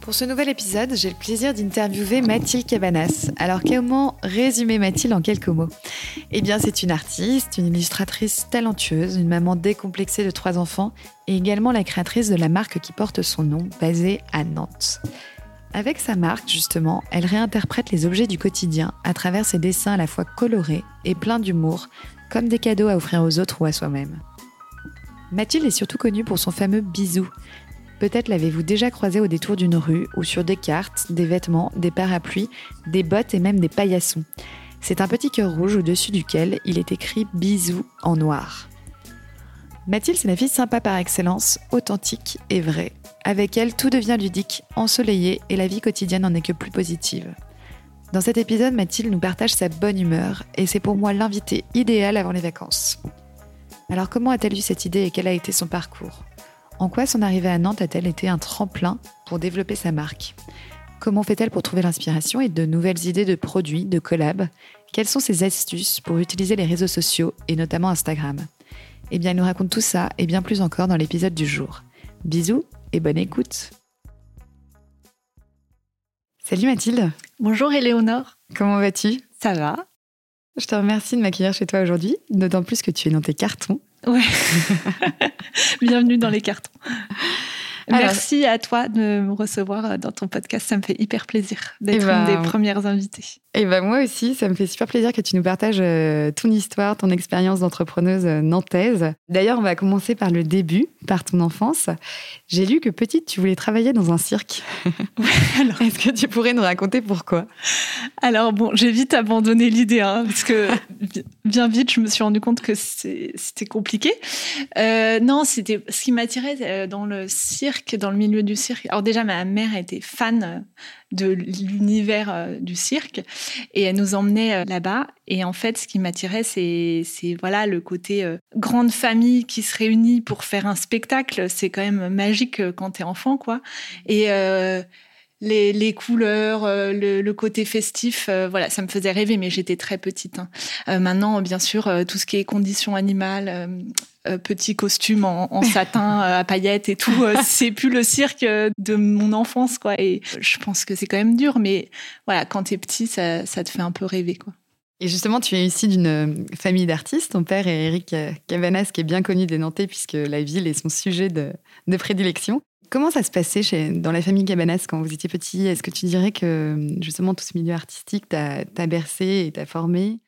Pour ce nouvel épisode, j'ai le plaisir d'interviewer Mathilde Cabanas. Alors comment résumer Mathilde en quelques mots? Eh bien c'est une artiste, une illustratrice talentueuse, une maman décomplexée de trois enfants et également la créatrice de la marque qui porte son nom, basée à Nantes. Avec sa marque, justement, elle réinterprète les objets du quotidien à travers ses dessins à la fois colorés et pleins d'humour, comme des cadeaux à offrir aux autres ou à soi-même. Mathilde est surtout connue pour son fameux bisou, Peut-être l'avez-vous déjà croisé au détour d'une rue ou sur des cartes, des vêtements, des parapluies, des bottes et même des paillassons. C'est un petit cœur rouge au-dessus duquel il est écrit bisous en noir. Mathilde, c'est la fille sympa par excellence, authentique et vraie. Avec elle, tout devient ludique, ensoleillé et la vie quotidienne n'en est que plus positive. Dans cet épisode, Mathilde nous partage sa bonne humeur et c'est pour moi l'invité idéal avant les vacances. Alors comment a-t-elle eu cette idée et quel a été son parcours? En quoi son arrivée à Nantes a-t-elle été un tremplin pour développer sa marque? Comment fait-elle pour trouver l'inspiration et de nouvelles idées de produits, de collabs? Quelles sont ses astuces pour utiliser les réseaux sociaux et notamment Instagram? Eh bien, elle nous raconte tout ça et bien plus encore dans l'épisode du jour. Bisous et bonne écoute! Salut Mathilde! Bonjour Éléonore! Comment vas-tu? Ça va? Je te remercie de m'accueillir chez toi aujourd'hui, d'autant plus que tu es dans tes cartons. Ouais. Bienvenue dans les cartons. Merci à toi de me recevoir dans ton podcast. Ça me fait hyper plaisir d'être eh une ben, des premières invitées. Et ben moi aussi, ça me fait super plaisir que tu nous partages euh, ton histoire, ton expérience d'entrepreneuse euh, nantaise. D'ailleurs, on va commencer par le début, par ton enfance. J'ai lu que petite, tu voulais travailler dans un cirque. Est-ce que tu pourrais nous raconter pourquoi? Alors bon, j'ai vite abandonné l'idée, hein, parce que bien vite, je me suis rendu compte que c'était compliqué. Euh, non, c'était ce qui m'attirait dans le cirque, dans le milieu du cirque. Alors déjà, ma mère était fan de l'univers euh, du cirque et elle nous emmenait euh, là-bas. Et en fait ce qui m'attirait c'est voilà le côté euh, grande famille qui se réunit pour faire un spectacle. C'est quand même magique quand t'es enfant quoi. Et les, les, couleurs, le, côté festif, voilà, ça me faisait rêver, mais j'étais très petite. Hein. maintenant, bien sûr, tout ce qui est conditions animales, euh, petit costume en, satin euh, à paillettes et tout. Euh, c'est plus le cirque de mon enfance, quoi. Et je pense que c'est quand même dur, mais voilà, quand t'es petit, ça, ça, te fait un peu rêver, quoi. Et justement, tu es ici d'une famille d'artistes. Ton père est Eric Cavanas, qui est bien connu des Nantais, puisque la ville est son sujet de, de prédilection. Comment ça se passait chez, dans la famille Cabanas quand vous étiez petit? Est-ce que tu dirais que justement tout ce milieu artistique t'a bercé et t'a formé?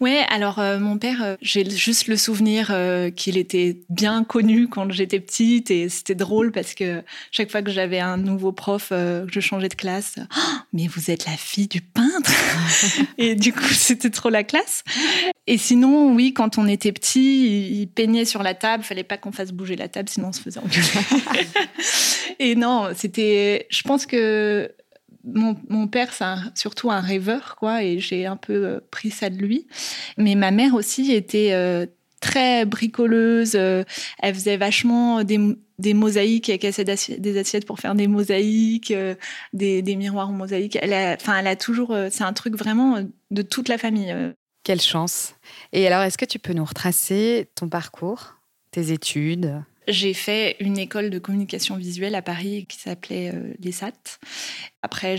Ouais, alors euh, mon père, euh, j'ai juste le souvenir euh, qu'il était bien connu quand j'étais petite et c'était drôle parce que chaque fois que j'avais un nouveau prof, que je changeais de classe, oh, mais vous êtes la fille du peintre Et du coup, c'était trop la classe. Et sinon, oui, quand on était petit, il peignait sur la table, fallait pas qu'on fasse bouger la table sinon on se faisait engueuler. et non, c'était je pense que mon, père, c'est surtout un rêveur, quoi, et j'ai un peu euh, pris ça de lui. Mais ma mère aussi était euh, très bricoleuse. Euh, elle faisait vachement des, mosaïques, elle cassait des assiettes pour faire des mosaïques, des, miroirs en mosaïque. Enfin, elle a toujours. c'est un truc vraiment de toute la famille. Quelle chance. Et alors, est-ce que tu peux nous retracer ton parcours, tes études? J'ai fait une école de communication visuelle à Paris qui s'appelait euh, l'ESAT. Après,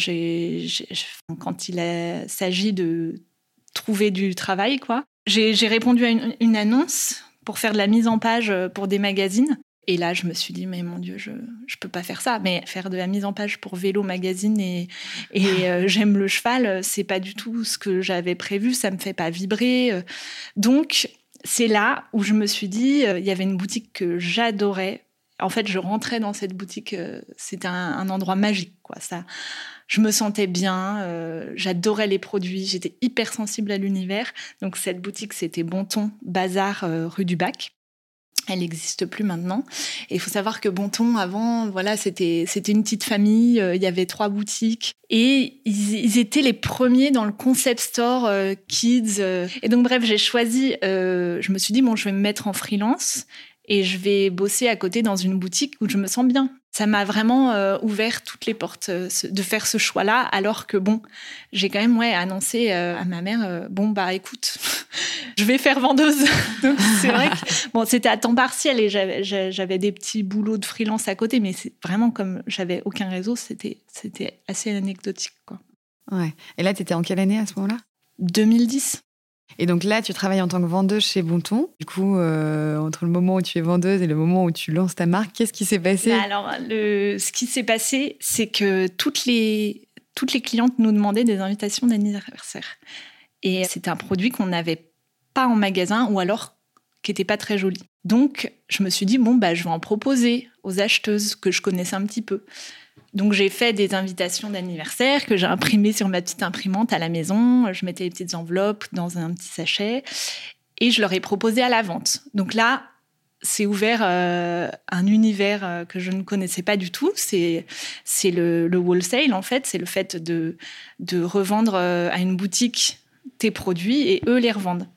quand il s'agit de trouver du travail, quoi, j'ai, répondu à une, annonce pour faire de la mise en page euh, pour des magazines. Et là, je me suis dit, mais mon Dieu, je ne peux pas faire ça. Mais faire de la mise en page pour Vélo Magazine et, et euh, J'aime le cheval, c'est pas du tout ce que j'avais prévu. Ça me fait pas vibrer. Donc, c'est là où je me suis dit, euh, il y avait une boutique que j'adorais. En fait, je rentrais dans cette boutique, euh, c'était un, endroit magique, quoi. Ça, je me sentais bien, euh, j'adorais les produits, j'étais hyper sensible à l'univers. Donc cette boutique, c'était Bonton Bazar rue du Bac. Elle n'existe plus maintenant. Et il faut savoir que Bonton, avant, voilà, c'était c'était une petite famille. euh, Il y avait trois boutiques et ils, ils étaient les premiers dans le concept store euh, kids. euh. Et donc bref, j'ai choisi. euh, je me suis dit bon, je vais me mettre en freelance et je vais bosser à côté dans une boutique où je me sens bien. Ça m'a vraiment euh, ouvert toutes les portes euh, de faire ce choix-là, alors que bon, j'ai quand même ouais annoncé euh, à ma mère bon bah écoute, je vais faire vendeuse. Donc c'est vrai que bon c'était à temps partiel et j'avais des petits boulots de freelance à côté, mais c'est vraiment comme j'avais aucun réseau, c'était c'était assez anecdotique quoi. Ouais. Et là, tu étais en quelle année à ce moment-là? 2010. Et donc là, tu travailles en tant que vendeuse chez Bonton. Du coup, euh, entre le moment où tu es vendeuse et le moment où tu lances ta marque, qu'est-ce qui s'est passé? Bah alors, ce qui s'est passé, c'est que toutes les, toutes les clientes nous demandaient des invitations d'anniversaire. Et c'était un produit qu'on n'avait pas en magasin ou alors qui n'était pas très joli. Donc, je me suis dit, bon, bah, je vais en proposer aux acheteuses que je connaissais un petit peu. Donc, j'ai fait des invitations d'anniversaire que j'ai imprimées sur ma petite imprimante à la maison. Je mettais les petites enveloppes dans un petit sachet et je leur ai proposé à la vente. Donc là, c'est ouvert euh, un univers euh, que je ne connaissais pas du tout. C'est le, le wholesale en fait, c'est le fait de de revendre euh, à une boutique tes produits et eux les revendent.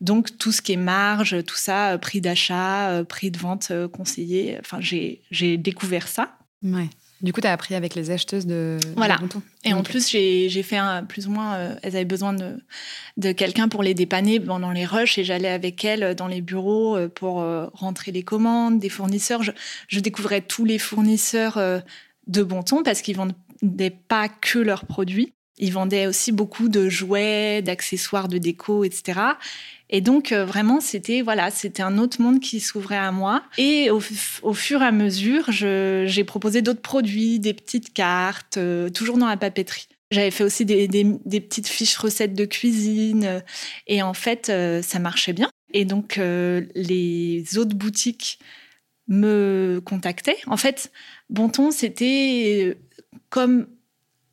Donc tout ce qui est marge, tout ça, prix d'achat, prix de vente conseillé. Enfin, j'ai découvert ça. Ouais. Du coup, tu as appris avec les acheteuses de, Voilà. Et en plus, j'ai fait un, plus ou moins. euh, elles avaient besoin de, de quelqu'un pour les dépanner pendant les rushs et j'allais avec elles dans les bureaux euh, pour euh, rentrer les commandes des fournisseurs. Je, je découvrais tous les fournisseurs euh, de bon ton parce qu'ils vendaient pas que leurs produits. Ils vendaient aussi beaucoup de jouets, d'accessoires de déco, etc. Et donc euh, vraiment, c'était voilà, c'était un autre monde qui s'ouvrait à moi. Et au, fur et à mesure, j'ai proposé d'autres produits, des petites cartes, euh, toujours dans la papeterie. J'avais fait aussi des, petites fiches recettes de cuisine. euh, Et en fait, ça marchait bien. Et donc, les autres boutiques me contactaient. En fait, Bonton, c'était comme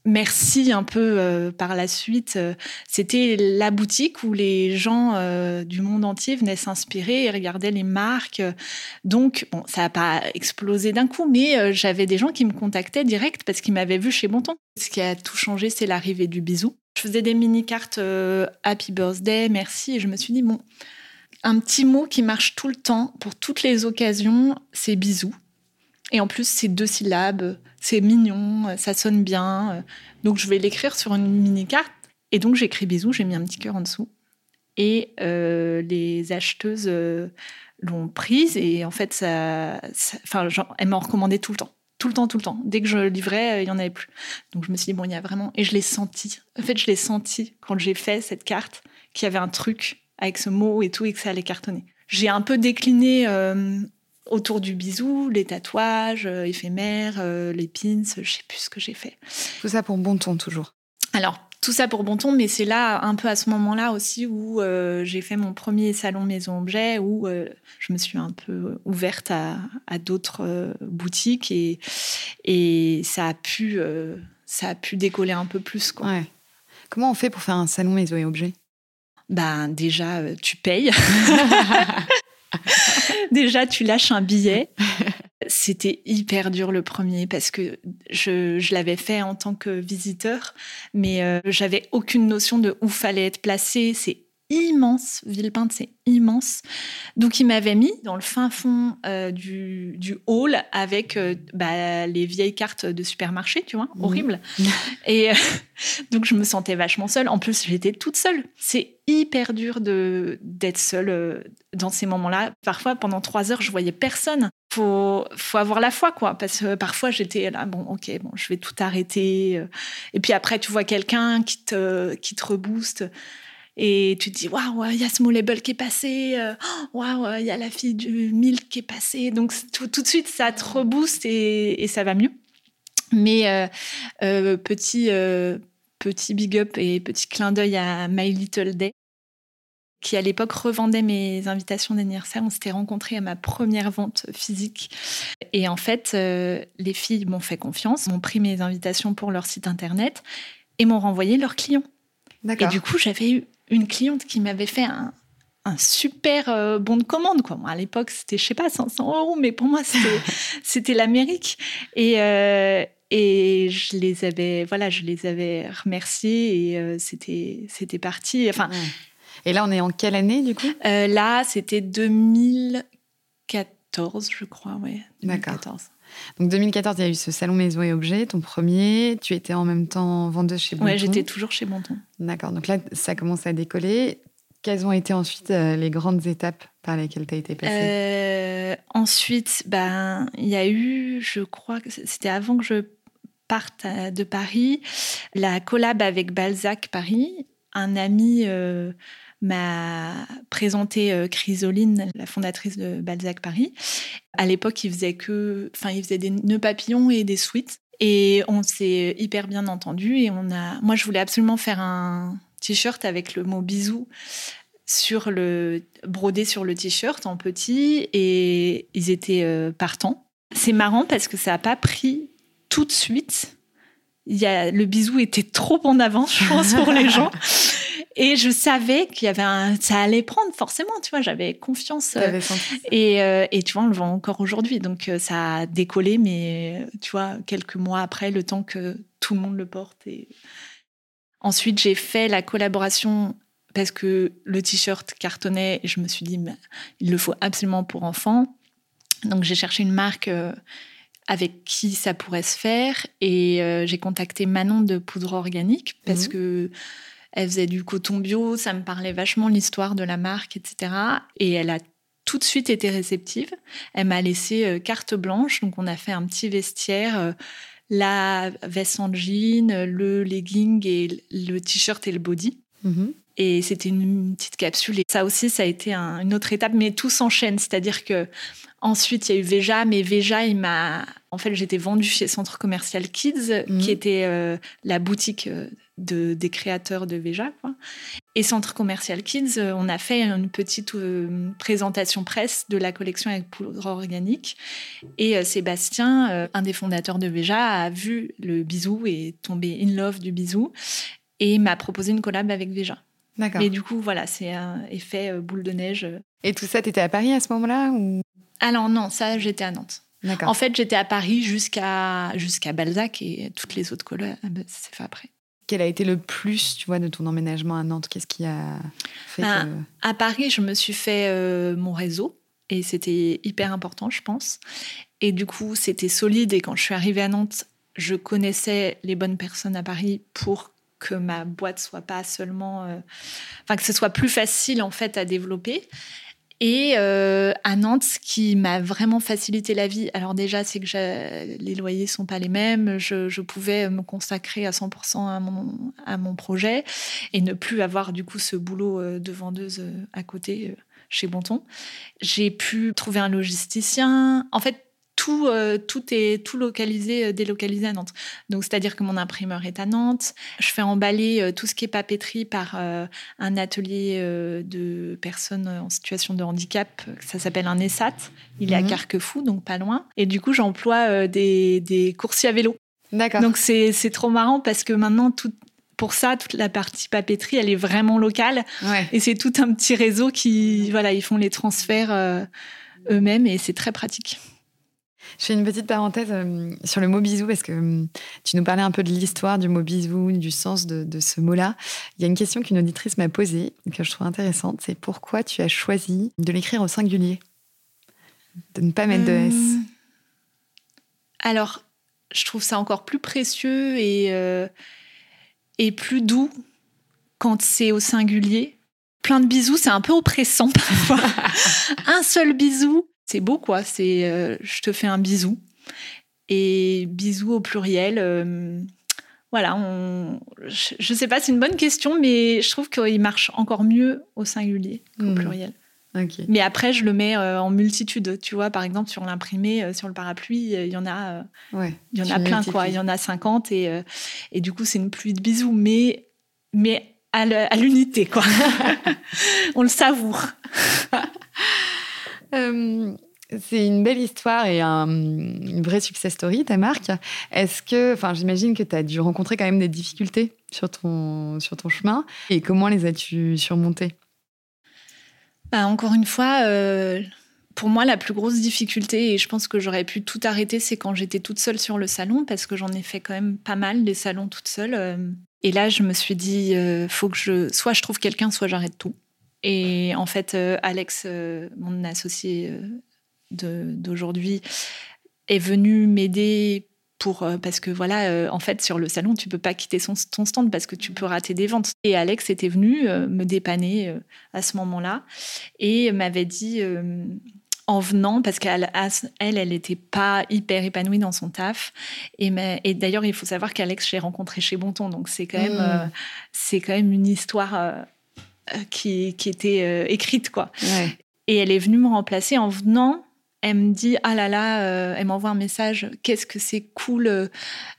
Merci un peu euh, par la suite. euh, C'était la boutique où les gens euh, du monde entier venaient s'inspirer et regardaient les marques. Donc, bon, ça n'a pas explosé d'un coup, mais j'avais des gens qui me contactaient direct parce qu'ils m'avaient vu chez Bonton. Ce qui a tout changé, c'est l'arrivée du bisou. Je faisais des mini-cartes Happy Birthday, merci, et je me suis dit, bon, un petit mot qui marche tout le temps, pour toutes les occasions, c'est bisou. Et en plus, c'est deux syllabes, c'est mignon, ça sonne bien. Donc, je vais l'écrire sur une mini-carte. Et donc, j'écris bisous, j'ai mis un petit cœur en dessous. Et euh, les acheteuses euh, l'ont prise. Et en fait, ça, ça- enfin, genre, elles m'en recommandaient tout le temps. Tout le temps, tout le temps. Dès que je livrais, euh, il n'y en avait plus. Donc, je me suis dit, bon, il y a vraiment. Et je l'ai senti. En fait, je l'ai senti quand j'ai fait cette carte, qu'il y avait un truc avec ce mot et tout, et que ça allait cartonner. J'ai un peu décliné autour du bisou, les tatouages euh, éphémères, euh, les pins, je sais plus ce que j'ai fait. Tout ça pour Bonton, toujours. Alors, tout ça pour Bonton, mais c'est là, un peu à ce moment-là aussi, où euh, j'ai fait mon premier salon maison-objet, où euh, je me suis un peu ouverte à, à d'autres boutiques et, et ça, a pu, ça a pu décoller un peu plus. Quoi. Ouais. Comment on fait pour faire un salon maison et objets Ben, déjà, tu payes. déjà, tu lâches un billet. C'était hyper dur le premier parce que je, l'avais fait en tant que visiteur, mais euh, j'avais aucune notion de où fallait être placé. C'est immense, Villepinte, c'est immense. Donc, il m'avait mis dans le fin fond euh, du, du hall avec euh, bah, les vieilles cartes de supermarché, tu vois, Mhm. horrible. Et euh, donc, je me sentais vachement seule. En plus, j'étais toute seule. C'est hyper dur de d'être seule dans ces moments-là. Parfois, pendant trois heures, je voyais personne. Faut, faut avoir la foi, quoi. Parce que parfois, j'étais là, bon, ok, bon, je vais tout arrêter. Et puis après, tu vois quelqu'un qui te, qui te rebooste. Et tu te dis, waouh, il y a Small Label qui est passé. euh, Waouh, il y a la fille du Milk qui est passée. Donc, tout, tout de suite, ça te rebooste et, et ça va mieux. Mais euh, euh, petit, euh, petit big up et petit clin d'œil à My Little Day, qui à l'époque revendait mes invitations d'anniversaire. On s'était rencontrés à ma première vente physique. Et en fait, les filles m'ont fait confiance, m'ont pris mes invitations pour leur site internet et m'ont renvoyé leurs clients. Et du coup, j'avais eu une cliente qui m'avait fait un, un super euh, bon de commande. Quoi. à l'époque, c'était, je sais pas, 500 euros, mais pour moi, c'était, l'Amérique. Et, euh, et je les avais, voilà, je les avais remerciés et euh, c'était, c'était parti. Enfin. Et là, on est en quelle année, du coup? Là, c'était 2014, je crois, oui. D'accord. Donc 2014, il y a eu ce salon Maison et Objets, ton premier. Tu étais en même temps vendeuse chez Bonton. Oui, j'étais toujours chez Bonton. D'accord. Donc là, ça commence à décoller. Quelles ont été ensuite euh, les grandes étapes par lesquelles tu as été passée? Euh, Ensuite, ben, il y a eu, je crois que c'était avant que je parte euh, de Paris, la collab avec Balzac Paris. Un ami m'a présenté Chrysoline, la fondatrice de Balzac Paris. À l'époque, il faisait que, enfin, il faisait des nœuds papillons et des suites. Et on s'est hyper bien entendu. Et on a, moi, je voulais absolument faire un t-shirt avec le mot bisou sur le brodé sur le t-shirt en petit et ils étaient euh, partants. C'est marrant parce que ça n'a pas pris tout de suite. Il y a, le bisou était trop en avance, je pense, pour les gens. Et je savais qu'il y avait un, ça allait prendre forcément, tu vois, j'avais confiance. Euh, et, euh, et, tu vois, on le vend encore aujourd'hui. Donc ça a décollé, mais tu vois, quelques mois après, le temps que tout le monde le porte. Et... Ensuite, j'ai fait la collaboration parce que le t-shirt cartonnait et je me suis dit, il le faut absolument pour enfants. Donc j'ai cherché une marque euh, avec qui ça pourrait se faire et euh, j'ai contacté Manon de Poudre Organique parce mmh. que elle faisait du coton bio, ça me parlait vachement l'histoire de la marque, etc. Et elle a tout de suite été réceptive. Elle m'a laissé euh, carte blanche, donc on a fait un petit vestiaire la veste en jean, le legging et le t-shirt et le body. Mmh. Et c'était une petite capsule. Et ça aussi, ça a été une autre étape, mais tout s'enchaîne. C'est-à-dire que ensuite, il y a eu Veja, mais Veja, il m'a. En fait, j'étais vendue chez Centre Commercial Kids, mhm. qui était euh, la boutique euh, de, des créateurs de Veja. Quoi. Et Centre Commercial Kids, euh, on a fait une petite présentation presse de la collection avec poudre organique. Et Sébastien, un des fondateurs de Veja, a vu le bisou et est tombé in love du bisou et m'a proposé une collab avec Veja. Mais du coup, voilà, c'est un effet euh, boule de neige. Et tout ça, tu étais à Paris à ce moment-là ou... Alors non, ça, j'étais à Nantes. En fait, j'étais à Paris jusqu'à jusqu'à Balzac et toutes les autres collabs, ça s'est fait après. Quel a été le plus, tu vois, de ton emménagement à Nantes? Qu'est-ce qui a fait ben, À Paris, je me suis fait euh, mon réseau et c'était hyper important, je pense. Et du coup, c'était solide. Et quand je suis arrivée à Nantes, je connaissais les bonnes personnes à Paris pour que ma boîte soit pas seulement, euh, enfin que ce soit plus facile en fait à développer. Et euh, à Nantes, ce qui m'a vraiment facilité la vie, alors déjà, c'est que les loyers sont pas les mêmes. Je, pouvais me consacrer à 100% à mon, à mon projet et ne plus avoir du coup ce boulot euh, de vendeuse à côté chez Bonton. J'ai pu trouver un logisticien. En fait, tout, euh, tout est tout localisé, euh, délocalisé à Nantes. Donc, c'est-à-dire que mon imprimeur est à Nantes. Je fais emballer euh, tout ce qui est papeterie par un atelier de personnes en situation de handicap. Ça s'appelle un ESAT. Il est à mhm. Carquefou, donc pas loin. Et du coup, j'emploie des, des coursiers à vélo. D'accord. Donc, c'est trop marrant parce que maintenant, tout, pour ça, toute la partie papeterie, elle est vraiment locale. Et c'est tout un petit réseau qui, voilà, ils font les transferts eux-mêmes et c'est très pratique. Je fais une petite parenthèse euh, sur le mot bisou parce que euh, tu nous parlais un peu de l'histoire du mot bisou, du sens de, ce mot-là. Il y a une question qu'une auditrice m'a posée que je trouve intéressante, c'est pourquoi tu as choisi de l'écrire au singulier, de ne pas mettre de S. Euh, alors, je trouve ça encore plus précieux et, et plus doux quand c'est au singulier. Plein de bisous, c'est un peu oppressant parfois. un seul bisou, c'est beau, quoi. C'est euh, je te fais un bisou. Et bisou au pluriel. Euh, voilà, je ne sais pas, c'est une bonne question, mais je trouve qu'il marche encore mieux au singulier qu'au hmm. pluriel. Mais après, je le mets euh, en multitude. Tu vois, par exemple, sur l'imprimé, sur le parapluie, il y en a, il y en a plein, quoi. Il y en a 50 et, et du coup, c'est une pluie de bisous, mais, mais à l'unité, quoi. On le savoure. Euh, c'est une belle histoire et un, une vraie success story, ta marque. Est-ce que, enfin, j'imagine que tu as dû rencontrer quand même des difficultés sur ton, sur ton chemin. Et comment les as-tu surmontées? Bah, Encore une fois, euh, pour moi, la plus grosse difficulté, et je pense que j'aurais pu tout arrêter, c'est quand j'étais toute seule sur le salon, parce que j'en ai fait quand même pas mal des salons toute seule. Euh. Et là, je me suis dit, faut que je, soit je trouve quelqu'un, soit j'arrête tout. Et en fait, Alex, mon associé d'aujourd'hui, est venu m'aider pour, euh, parce que voilà, euh, en fait, sur le salon, tu peux pas quitter son, ton stand parce que tu peux rater des ventes. Et Alex était venu euh, me dépanner à ce moment-là et m'avait dit en venant, parce qu'elle, elle, elle n'était pas hyper épanouie dans son taf. Et, et d'ailleurs, il faut savoir qu'Alex, j'ai rencontré chez Bonton, donc c'est quand même, mmh. c'est quand même une histoire qui, qui, était écrite, quoi. Et elle est venue me remplacer en venant elle me dit ah là là, euh, elle m'envoie un message. Qu'est-ce que c'est cool euh,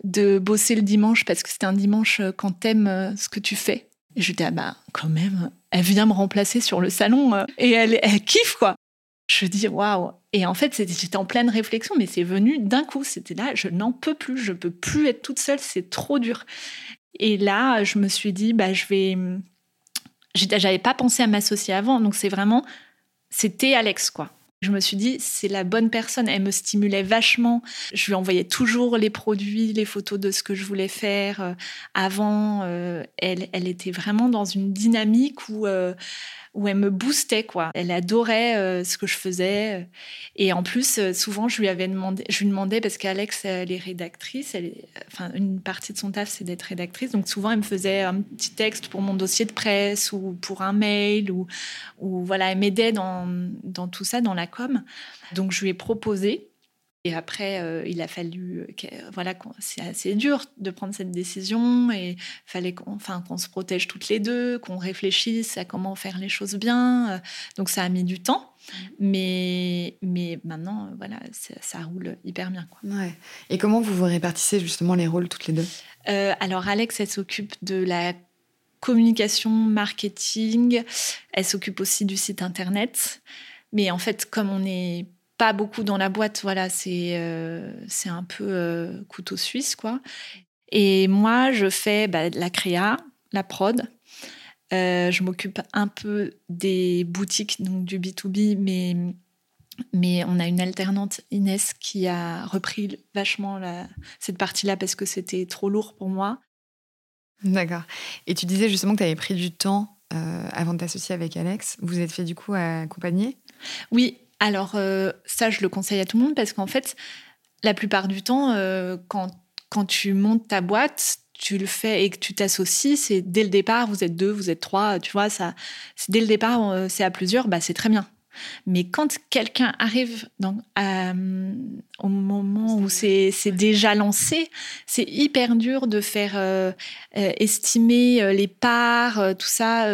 de bosser le dimanche parce que c'est un dimanche euh, quand t'aimes ce que tu fais. Et je dis ah bah quand même, elle vient me remplacer sur le salon et elle, elle kiffe quoi. Je dis waouh. Et en fait j'étais en pleine réflexion, mais c'est venu d'un coup. C'était là, je n'en peux plus, je peux plus être toute seule, c'est trop dur. Et là je me suis dit bah je vais, j'avais pas pensé à m'associer avant, donc c'est vraiment c'était Alex quoi je me suis dit, c'est la bonne personne. Elle me stimulait vachement. Je lui envoyais toujours les produits, les photos de ce que je voulais faire. Euh, avant, euh, elle, elle était vraiment dans une dynamique où euh, où elle me boostait quoi. Elle adorait ce que je faisais et en plus souvent je lui avais demandé, je lui demandais parce qu'Alex elle est rédactrice, elle enfin une partie de son taf c'est d'être rédactrice donc souvent elle me faisait un petit texte pour mon dossier de presse ou pour un mail ou, ou voilà elle m'aidait dans, dans tout ça dans la com. Donc je lui ai proposé et après, euh, il a fallu, euh, voilà, c'est assez dur de prendre cette décision et fallait qu'on, enfin, qu'on se protège toutes les deux, qu'on réfléchisse à comment faire les choses bien. Euh, donc ça a mis du temps, mmh. mais, mais maintenant, voilà, ça, roule hyper bien. Quoi. Ouais. Et comment vous vous répartissez justement les rôles toutes les deux? Alors Alex, elle s'occupe de la communication, marketing. Elle s'occupe aussi du site internet. Mais en fait, comme on est pas beaucoup dans la boîte, voilà, c'est euh, un peu euh, couteau suisse, quoi. Et moi, je fais bah, la créa, la prod. Euh, je m'occupe un peu des boutiques, donc du B2B, mais, mais on a une alternante, Inès, qui a repris vachement cette partie-là parce que c'était trop lourd pour moi. D'accord. Et tu disais justement que tu avais pris du temps avant de t'associer avec Alex. Vous êtes fait du coup accompagner? Oui, alors, euh, ça, je le conseille à tout le monde parce qu'en fait, la plupart du temps, euh, quand, quand tu montes ta boîte, tu le fais et que tu t'associes, c'est dès le départ, vous êtes deux, vous êtes trois, tu vois, ça, dès le départ, euh, c'est à plusieurs, bah, c'est très bien. Mais quand quelqu'un arrive dans, au moment où c'est déjà lancé, c'est hyper dur de faire estimer les parts, tout ça,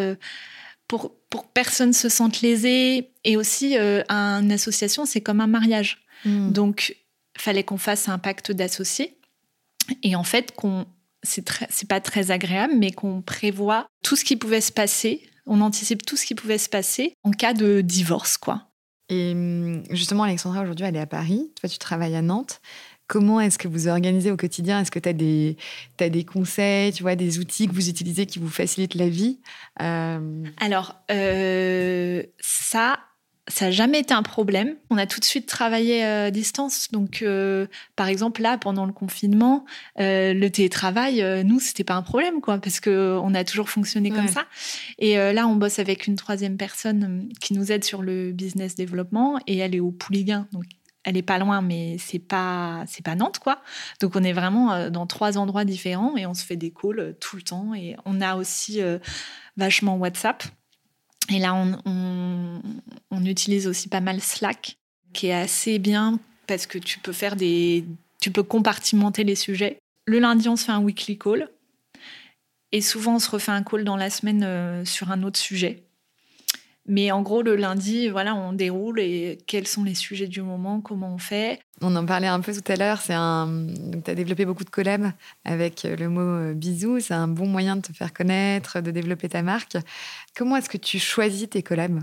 pour, pour que personne se sente lésé. Et aussi, euh, une association, c'est comme un mariage. Hmm. Donc, fallait qu'on fasse un pacte d'associés. Et en fait, qu'on c'est pas très agréable, mais qu'on prévoit tout ce qui pouvait se passer, on anticipe tout ce qui pouvait se passer en cas de divorce, quoi. Et hum, justement, Alexandra, aujourd'hui, elle est à Paris. Toi, tu travailles à Nantes. Comment est-ce que vous organisez au quotidien? Est-ce que tu as des, as des conseils, tu vois, des outils que vous utilisez qui vous facilitent la vie? Euh, Alors, euh, ça, ça n'a jamais été un problème. On a tout de suite travaillé à distance. Donc, euh, par exemple, là, pendant le confinement, le télétravail, nous, c'était pas un problème, quoi, parce qu'on a toujours fonctionné comme ça. Et là, on bosse avec une troisième personne qui nous aide sur le business développement et elle est au Pouliguen. Donc, elle est pas loin, mais c'est pas c'est pas Nantes quoi. Donc on est vraiment euh, dans trois endroits différents et on se fait des calls euh, tout le temps. Et on a aussi euh, vachement WhatsApp. Et là on, utilise aussi pas mal Slack, qui est assez bien parce que tu peux faire des tu peux compartimenter les sujets. Le lundi on se fait un weekly call et souvent on se refait un call dans la semaine sur un autre sujet. Mais en gros, le lundi, voilà, on déroule et quels sont les sujets du moment, comment on fait. On en parlait un peu tout à l'heure. C'est un, tu as développé beaucoup de collabs avec le mot euh, bisou. C'est un bon moyen de te faire connaître, de développer ta marque. Comment est-ce que tu choisis tes collabs?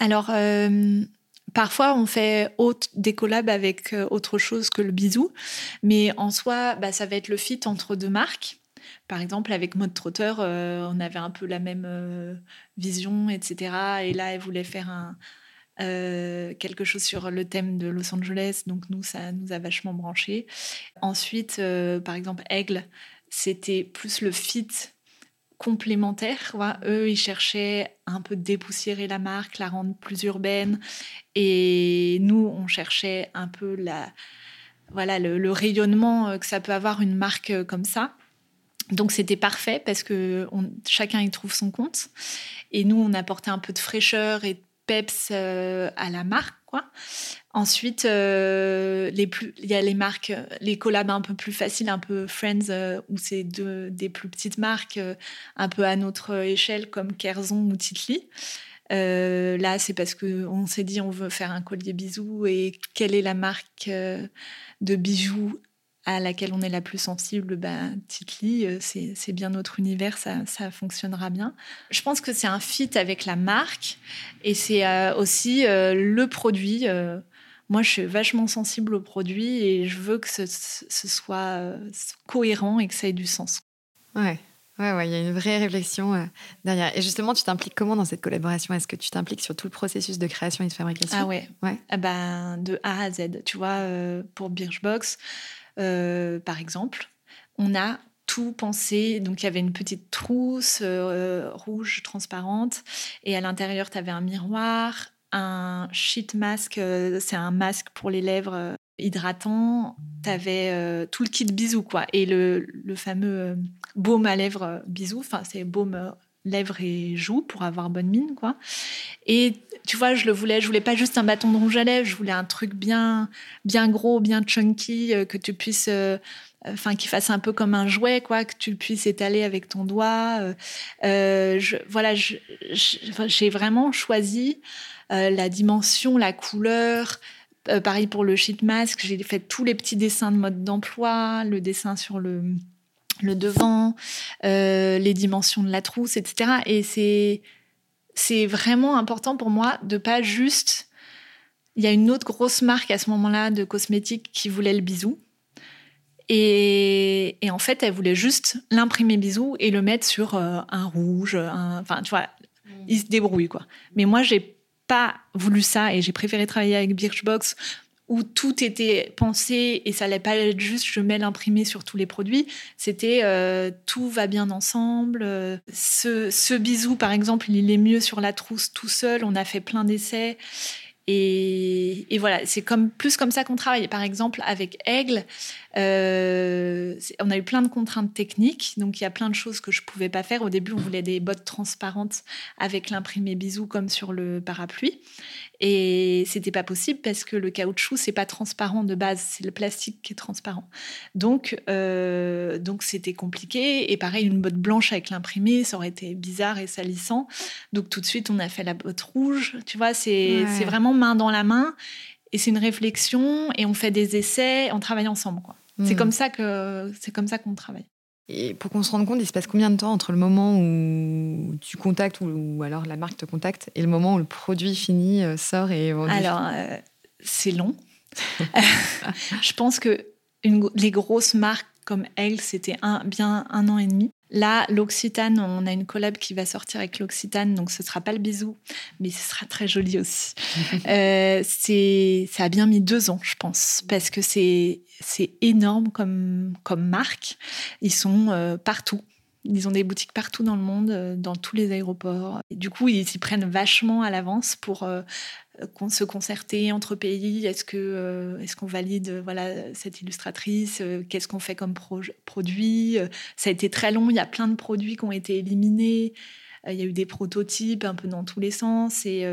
Alors, euh, parfois, on fait des collabs avec euh, autre chose que le bisou. Mais en soi, bah, ça va être le fit entre deux marques. Par exemple, avec Mode Trotteur, on avait un peu la même vision, etc. Et là, elle voulait faire un, quelque chose sur le thème de Los Angeles. Donc, nous, ça nous a vachement branché. Ensuite, par exemple, Aigle, c'était plus le fit complémentaire. Eux, ils cherchaient un peu dépoussiérer la marque, la rendre plus urbaine. Et nous, on cherchait un peu le, rayonnement euh, que ça peut avoir une marque euh, comme ça. Donc c'était parfait parce que chacun y trouve son compte. Et nous, on apportait un peu de fraîcheur et de peps euh, à la marque. Ensuite, plus, il y a les marques, les collabs un peu plus faciles, un peu Friends, où c'est des plus petites marques, un peu à notre échelle, comme Kerzon ou Titli. là, c'est parce qu'on s'est dit on veut faire un collier bisou et quelle est la marque de bijoux à laquelle on est la plus sensible, ben, Titli, euh, c'est bien notre univers, ça, ça, fonctionnera bien. Je pense que c'est un fit avec la marque et c'est euh, aussi euh, le produit. moi, je suis vachement sensible au produit et je veux que ce, ce soit cohérent et que ça ait du sens. Ouais. Ouais, ouais, il y a une vraie réflexion euh, derrière. Et justement, tu t'impliques comment dans cette collaboration? Est-ce que tu t'impliques sur tout le processus de création et de fabrication? Ah ouais, ouais. Ah ben, de A à Z. Tu vois, euh, pour Birchbox, euh, par exemple, on a tout pensé. Donc, il y avait une petite trousse rouge transparente et à l'intérieur, tu avais un miroir, un sheet mask, c'est un masque pour les lèvres hydratant, tu avais euh, tout le kit bisous, quoi. Et le, fameux euh, baume à lèvres euh, bisous, enfin, c'est baume lèvres et joues pour avoir bonne mine, quoi. Et tu vois, je le voulais, je voulais pas juste un bâton de rouge à lèvres, je voulais un truc bien, bien gros, bien chunky, que tu puisses, enfin, qui fasse un peu comme un jouet, quoi, que tu puisses étaler avec ton doigt. je, voilà, j'ai vraiment choisi la dimension, la couleur, euh, pareil pour le sheet mask, j'ai fait tous les petits dessins de mode d'emploi, le dessin sur le, le devant, euh, les dimensions de la trousse, etc. Et c'est, c'est vraiment important pour moi de pas juste. Il y a une autre grosse marque à ce moment-là de cosmétiques qui voulait le bisou. Et, et en fait, elle voulait juste l'imprimer bisou et le mettre sur euh, un rouge. Enfin, tu vois, mmh. il se débrouille, quoi. Mais moi, j'ai pas voulu ça et j'ai préféré travailler avec Birchbox où tout était pensé et ça allait pas être juste je mets l'imprimé sur tous les produits. C'était euh, tout va bien ensemble. Ce, ce, bisou, par exemple, il est mieux sur la trousse tout seul. On a fait plein d'essais et, voilà, c'est plus comme ça qu'on travaille. Par exemple, avec Aigle, euh, on a eu plein de contraintes techniques, donc il y a plein de choses que je pouvais pas faire. Au début, on voulait des bottes transparentes avec l'imprimé bisou comme sur le parapluie. Et c'était pas possible parce que le caoutchouc, c'est pas transparent de base, c'est le plastique qui est transparent. Donc, euh, donc c'était compliqué. Et pareil, une botte blanche avec l'imprimé, ça aurait été bizarre et salissant. Donc tout de suite, on a fait la botte rouge. Tu vois, c'est vraiment main dans la main. Et c'est une réflexion et on fait des essais, on travaille ensemble. C'est hmm. comme ça que c'est comme ça qu'on travaille. Et pour qu'on se rende compte, il se passe combien de temps entre le moment où tu contactes ou, alors la marque te contacte et le moment où le produit fini euh, sort et Alors, euh, c'est long. je pense que une, les grosses marques comme elle, c'était un, bien un an et demi. Là, l'Occitane, on a une collab qui va sortir avec l'Occitane, donc ce sera pas le bisou, mais ce sera très joli aussi. euh, c'est, ça a bien mis deux ans, je pense, parce que c'est, c'est énorme comme, comme marque. Ils sont euh, partout. Ils ont des boutiques partout dans le monde, euh, dans tous les aéroports. Et du coup, ils s'y prennent vachement à l'avance pour euh, se concerter entre pays? Est-ce que euh, est-ce qu'on valide voilà cette illustratrice? Qu'est-ce qu'on fait comme produit? Ça a été très long. Il y a plein de produits qui ont été éliminés. Il y a eu des prototypes un peu dans tous les sens et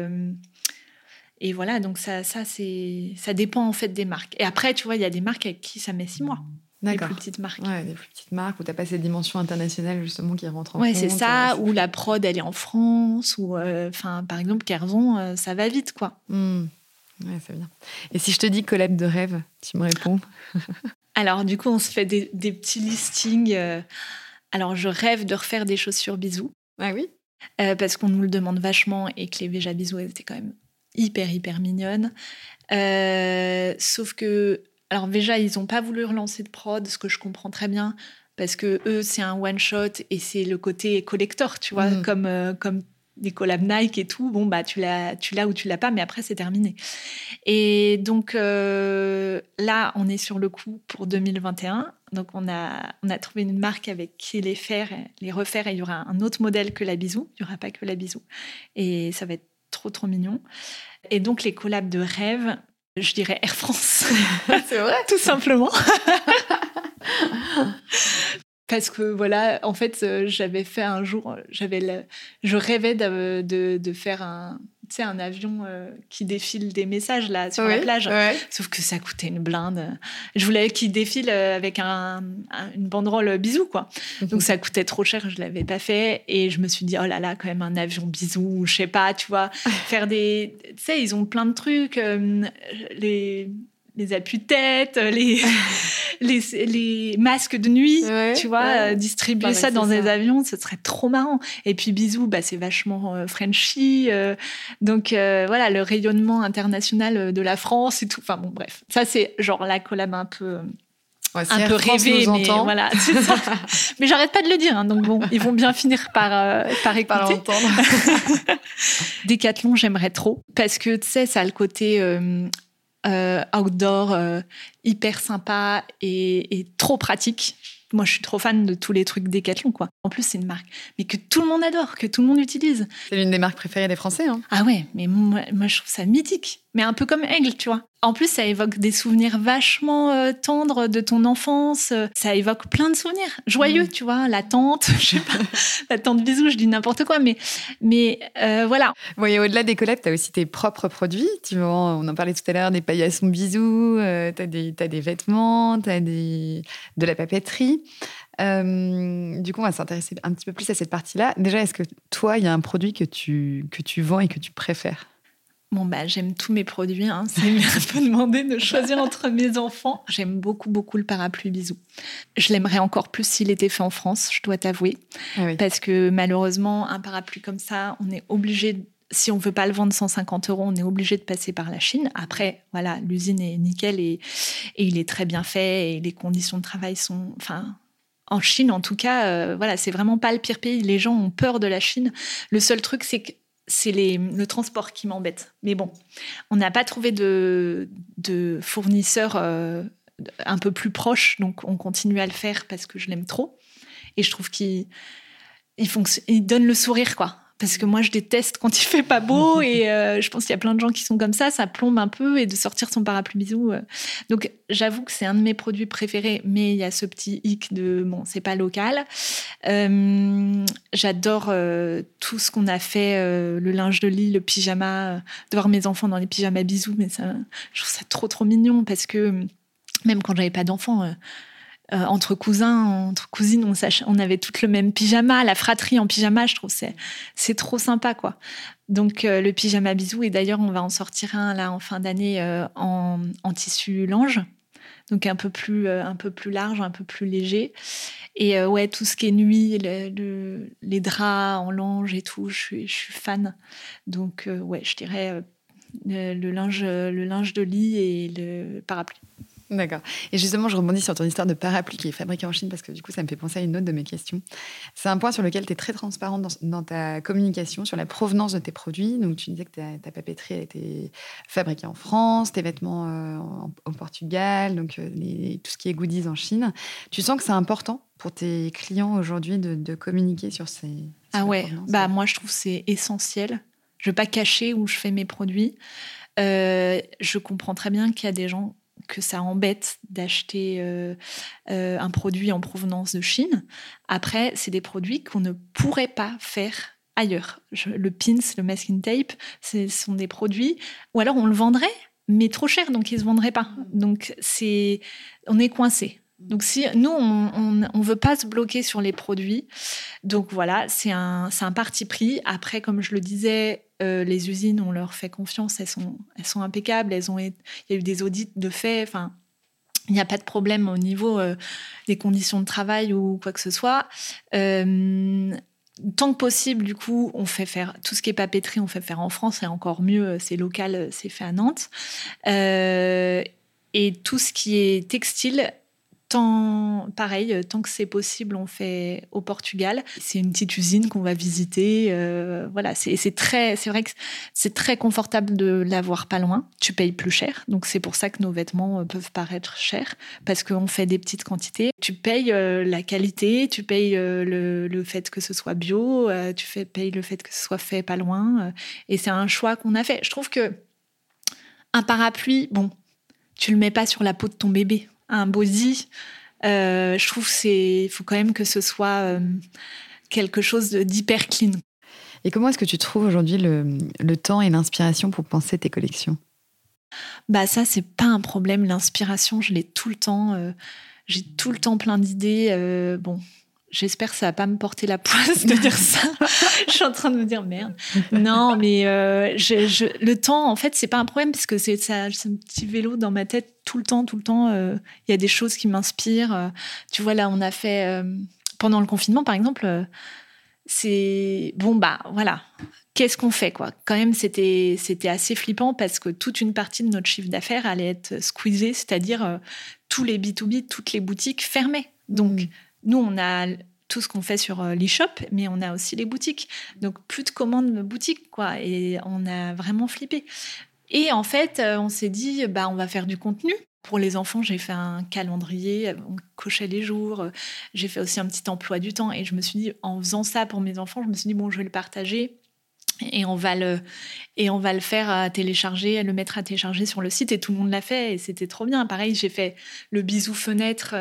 et voilà, donc ça, ça, c'est, ça dépend en fait des marques. Et après, tu vois, il y a des marques avec qui ça met six mois. Des plus petites marques. Ouais, des plus petites marques où tu n'as pas cette dimension internationale justement qui rentre en ouais, c'est ça. Ou la prod, elle est en France. Ou, euh, enfin, par exemple, Kerzon, euh, ça va vite, quoi. Mmh. Ouais, c'est bien. Et si je te dis collab de rêve, tu me réponds Alors, du coup, on se fait des, des petits listings. Euh. Alors, je rêve de refaire des chaussures bisous. Ah oui? Parce qu'on nous le demande vachement et que les Véja bisous, elles étaient quand même hyper, hyper mignonnes. sauf que alors déjà, ils n'ont pas voulu relancer de prod, ce que je comprends très bien. parce que eux, c'est un one shot et c'est le côté collector, tu vois, Mm. comme euh, comme des collabs Nike et tout. Bon bah tu l'as, tu l'as ou tu l'as pas, mais après c'est terminé. Et donc euh, là, on est sur le coup pour 2021. Donc on a on a trouvé une marque avec qui les faire, les refaire et il y aura un autre modèle que la bisou. Il y aura pas que la bisou et ça va être trop trop mignon. Et donc les collabs de rêve, je dirais Air France. C'est vrai. tout simplement. Parce que voilà, en fait, euh, j'avais fait un jour, euh, j'avais, je rêvais de, de, de faire un, tu sais, un avion euh, qui défile des messages là sur la plage. ouais. Sauf que ça coûtait une blinde. Je voulais qu'il défile euh, avec un, un- une banderole bisou, quoi. Donc ça coûtait trop cher, je l'avais pas fait. Et je me suis dit, oh là là, quand même un avion bisou, je sais pas, tu vois, faire des. Tu sais, ils ont plein de trucs, euh, les, les appuis-tête, les, les, les masques de nuit, Ouais, tu vois, ouais. euh, distribuer ça dans des avions, ce serait trop marrant. Et puis bisous, bah, c'est vachement euh, Frenchy. euh, donc euh, voilà, le rayonnement international euh, de la France et tout. Enfin bon, bref, ça c'est genre la collab un peu. euh, Ouais, un peu rêvé, mais voilà, c'est ça. mais j'arrête pas de le dire, hein, donc bon, ils vont bien finir par, euh, par écouter. Par l'entendre. Décathlon, j'aimerais trop parce que tu sais, ça a le côté euh, euh, outdoor euh, hyper sympa et, et trop pratique. Moi, je suis trop fan de tous les trucs Décathlon, quoi. En plus, c'est une marque, mais que tout le monde adore, que tout le monde utilise. C'est l'une des marques préférées des Français. Hein. Ah ouais, mais moi, moi, je trouve ça mythique. Mais un peu comme Aigle, tu vois. En plus, ça évoque des souvenirs vachement euh, tendres de ton enfance. Euh, Ça évoque plein de souvenirs joyeux, Mm. tu vois. La tante, je sais pas, la tante bisou, je dis n'importe quoi, mais, mais euh, voilà. Bon, et au-delà des collabs, tu as aussi tes propres produits. Tu vends, on en parlait tout à l'heure, des paillassons bisous, tu as, des vêtements, tu as des, de la papeterie. Euh, du coup, on va s'intéresser un petit peu plus à cette partie-là. Déjà, est-ce que toi, il y a un produit que tu, que tu vends et que tu préfères? Bon, bah, j'aime tous mes produits. Hein. C'est un peu demandé de choisir entre mes enfants. J'aime beaucoup, beaucoup le parapluie bisou. Je l'aimerais encore plus s'il était fait en France, je dois t'avouer. ah oui. Parce que malheureusement, un parapluie comme ça, on est obligé, si on veut pas le vendre 150 euros, on est obligé de passer par la Chine. Après, voilà, l'usine est nickel et, et il est très bien fait et les conditions de travail sont, enfin. En Chine, en tout cas, euh, voilà, c'est vraiment pas le pire pays. Les gens ont peur de la Chine. Le seul truc, c'est que c'est le transport qui m'embête. Mais bon, on n'a pas trouvé de, fournisseur euh, un peu plus proche, donc on continue à le faire parce que je l'aime trop. Et je trouve qu'il donne le sourire, quoi. Parce que moi, je déteste quand il fait pas beau et euh, je pense qu'il y a plein de gens qui sont comme ça, ça plombe un peu et de sortir son parapluie bisou. euh. Donc, j'avoue que c'est un de mes produits préférés, mais il y a ce petit hic de bon, c'est pas local. Euh, J'adore tout ce qu'on a fait, le linge de lit, le pyjama, de voir mes enfants dans les pyjamas bisous, mais ça, je trouve ça trop trop mignon parce que même quand j'avais pas d'enfants, euh, entre cousins, entre cousines, on, avait toutes le même pyjama, la fratrie en pyjama, je trouve c'est c'est trop sympa quoi. Donc euh, le pyjama bisou et d'ailleurs on va en sortir un là en fin d'année euh, en, en tissu lange, donc un peu plus un peu plus large, un peu plus léger. Et ouais tout ce qui est nuit, le- le- les draps en lange et tout, je suis fan. Donc ouais je dirais le linge le linge de lit et le parapluie. D'accord. Et justement, je rebondis sur ton histoire de parapluie qui est fabriqué en Chine parce que du coup, ça me fait penser à une autre de mes questions. C'est un point sur lequel tu es très transparente dans, dans ta communication sur la provenance de tes produits. Donc, tu disais que ta, ta papeterie elle était fabriquée en France, tes vêtements euh, en- au Portugal, donc euh, les- tout ce qui est goodies en Chine. Tu sens que c'est important pour tes clients aujourd'hui de, de communiquer sur ces. sur Ah ouais, bah moi je trouve que c'est essentiel. Je veux pas cacher où je fais mes produits. Euh, je comprends très bien qu'il y a des gens que ça embête d'acheter euh, euh, un produit en provenance de Chine. Après, c'est des produits qu'on ne pourrait pas faire ailleurs. Le pins, le masking tape, ce sont des produits, ou alors on le vendrait, mais trop cher, donc ils se vendraient pas. Donc c'est, on est coincé. Donc si nous on, on veut pas se bloquer sur les produits, donc voilà, c'est un, un parti pris. Après, comme je le disais, euh, les usines, on leur fait confiance, elles sont, elles sont impeccables, elles ont, il y a eu des audits de fait, enfin, il n'y a pas de problème au niveau euh, des conditions de travail ou quoi que ce soit. Euh, tant que possible, du coup, on fait faire tout ce qui est papeterie, on fait faire en France, et encore mieux, c'est local, c'est fait à Nantes. Et tout ce qui est textile, tant, pareil, tant que c'est possible, on fait au Portugal. C'est une petite usine qu'on va visiter. Euh, voilà, c'est très, c'est vrai que c'est très confortable de l'avoir pas loin. Tu payes plus cher, donc c'est pour ça que nos vêtements euh, peuvent paraître chers parce qu'on fait des petites quantités. Tu payes euh, la qualité, tu payes le, fait que ce soit bio, tu payes le fait que ce soit fait pas loin, et c'est un choix qu'on a fait. Je trouve que un parapluie, bon, tu le mets pas sur la peau de ton bébé un body, euh, je trouve c'est faut quand même que ce soit euh, quelque chose d'hyper clean. Et comment est-ce que tu trouves aujourd'hui le, temps et l'inspiration pour penser tes collections? Bah ça c'est pas un problème. L'inspiration je l'ai tout le temps. Euh, j'ai tout le temps plein d'idées. bon, J'espère que ça va pas me porter la poisse de dire ça. je suis en train de me dire merde. Non, mais euh, je, le temps, en fait, c'est pas un problème parce que c'est un petit vélo dans ma tête tout le temps, tout le temps. Euh, il y a des choses qui m'inspirent. Euh, tu vois, là, on a fait pendant le confinement, par exemple. c'est bon, bah voilà. Qu'est-ce qu'on fait quoi? Quand même, c'était c'était assez flippant parce que toute une partie de notre chiffre d'affaires allait être squeezée, c'est-à-dire tous les B2B, toutes les boutiques fermées. Donc mmh. Nous, on a tout ce qu'on fait sur euh, l'e-shop, mais on a aussi les boutiques. Donc, plus de commandes boutiques, quoi. Et on a vraiment flippé. Et en fait, euh, on s'est dit, bah, on va faire du contenu. Pour les enfants, j'ai fait un calendrier, on cochait les jours. J'ai fait aussi un petit emploi du temps. Et je me suis dit, en faisant ça pour mes enfants, je me suis dit, bon, je vais le partager. Et on va le, et on va le faire télécharger, le mettre à télécharger sur le site. Et tout le monde l'a fait. Et c'était trop bien. Pareil, j'ai fait le bisou fenêtre.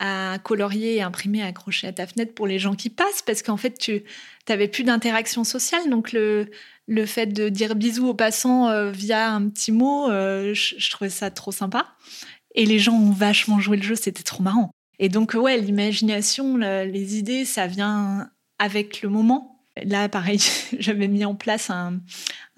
À colorier et imprimer, accrocher à ta fenêtre pour les gens qui passent, parce qu'en fait, tu n'avais plus d'interaction sociale. Donc, le, le fait de dire bisous aux passants euh, via un petit mot, euh, je, trouvais ça trop sympa. Et les gens ont vachement joué le jeu, c'était trop marrant. Et donc, ouais, l'imagination, les idées, ça vient avec le moment. Là, pareil, j'avais mis en place un,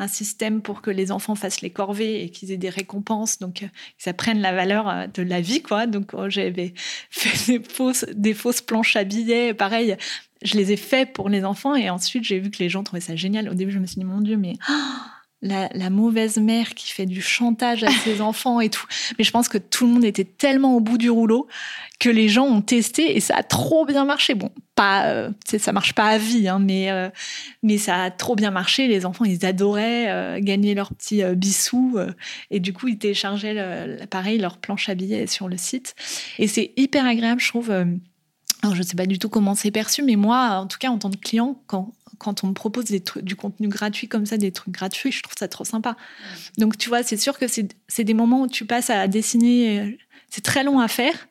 système pour que les enfants fassent les corvées et qu'ils aient des récompenses, donc euh, qu'ils apprennent la valeur euh, de la vie, quoi. Donc, oh, j'avais fait des fausses, des fausses planches à billets, pareil. Je les ai fait pour les enfants et ensuite j'ai vu que les gens trouvaient ça génial. Au début, je me suis dit, mon Dieu, mais la, mauvaise mère qui fait du chantage à ses enfants et tout. Mais je pense que tout le monde était tellement au bout du rouleau que les gens ont testé et ça a trop bien marché. Bon, pas, euh, ça marche pas à vie, hein, mais euh, mais ça a trop bien marché. Les enfants, ils adoraient euh, gagner leurs petits bisous et du coup, ils téléchargeaient pareil leur planche à billets sur le site. Et c'est hyper agréable, je trouve. Alors, je ne sais pas du tout comment c'est perçu, mais moi, en tout cas, en tant que client, quand quand on me propose du contenu gratuit comme ça, des trucs gratuits, je trouve ça trop sympa. Donc, tu vois, c'est sûr que c'est des moments où tu passes à dessiner. Euh, c'est très long à faire.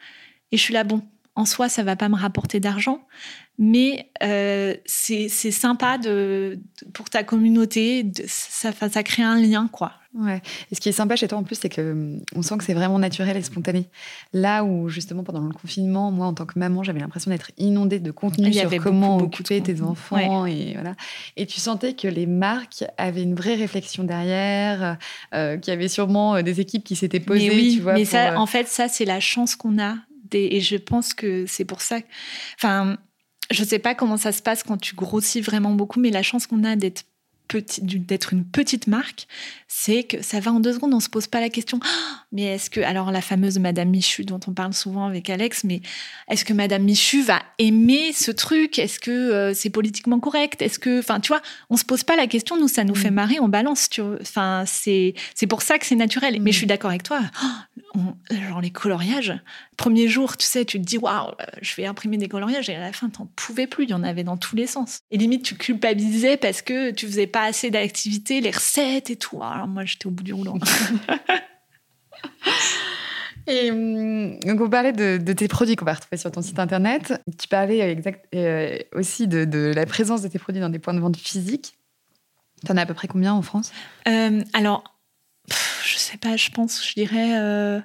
Et je suis là, bon, en soi, ça va pas me rapporter d'argent, mais euh, c'est sympa de, pour ta communauté, ça crée un lien, quoi. Ouais. Et ce qui est sympa chez toi en plus, c'est que hum, on sent que c'est vraiment naturel et spontané. Là où justement pendant le confinement, moi en tant que maman, j'avais l'impression d'être inondée de contenu sur comment occuper tes enfants et voilà. Et tu sentais que les marques avaient une vraie réflexion derrière, euh, qu'il y avait sûrement euh, des équipes qui s'étaient posées. Mais oui, tu vois, mais ça, en fait, ça c'est la chance qu'on a et je pense que c'est pour ça. Enfin, je sais pas comment ça se passe quand tu grossis vraiment beaucoup, mais la chance qu'on a d'être d'être une petite marque, c'est que ça va en deux secondes, on se pose pas la question. Ah, mais est-ce que, alors la fameuse Madame Michu dont on parle souvent avec Alex, mais est-ce que Madame Michu va aimer ce truc? Est-ce que euh, c'est politiquement correct? Est-ce que, enfin, tu vois, on se pose pas la question. Nous, ça nous fait mm. marrer, on balance. Tu enfin, c'est c'est pour ça que c'est naturel. Mais je suis mm. d'accord avec toi. Oh, genre les coloriages. Premier jour, tu sais, tu te dis waouh, je vais imprimer des coloriages et à la fin, t'en pouvais plus. Il y en avait dans tous les sens. Et limite, tu culpabilisais parce que tu faisais pas assez d'activités, les recettes et tout. Alors moi, j'étais au bout du rouleau. Et hum, donc, on parlait de, tes produits qu'on va retrouver sur ton site internet. Tu parlais exact, euh, aussi de, la présence de tes produits dans des points de vente physiques. Tu en as à peu près combien en France? Euh, Alors, je sais pas, je pense, je dirais. Euh,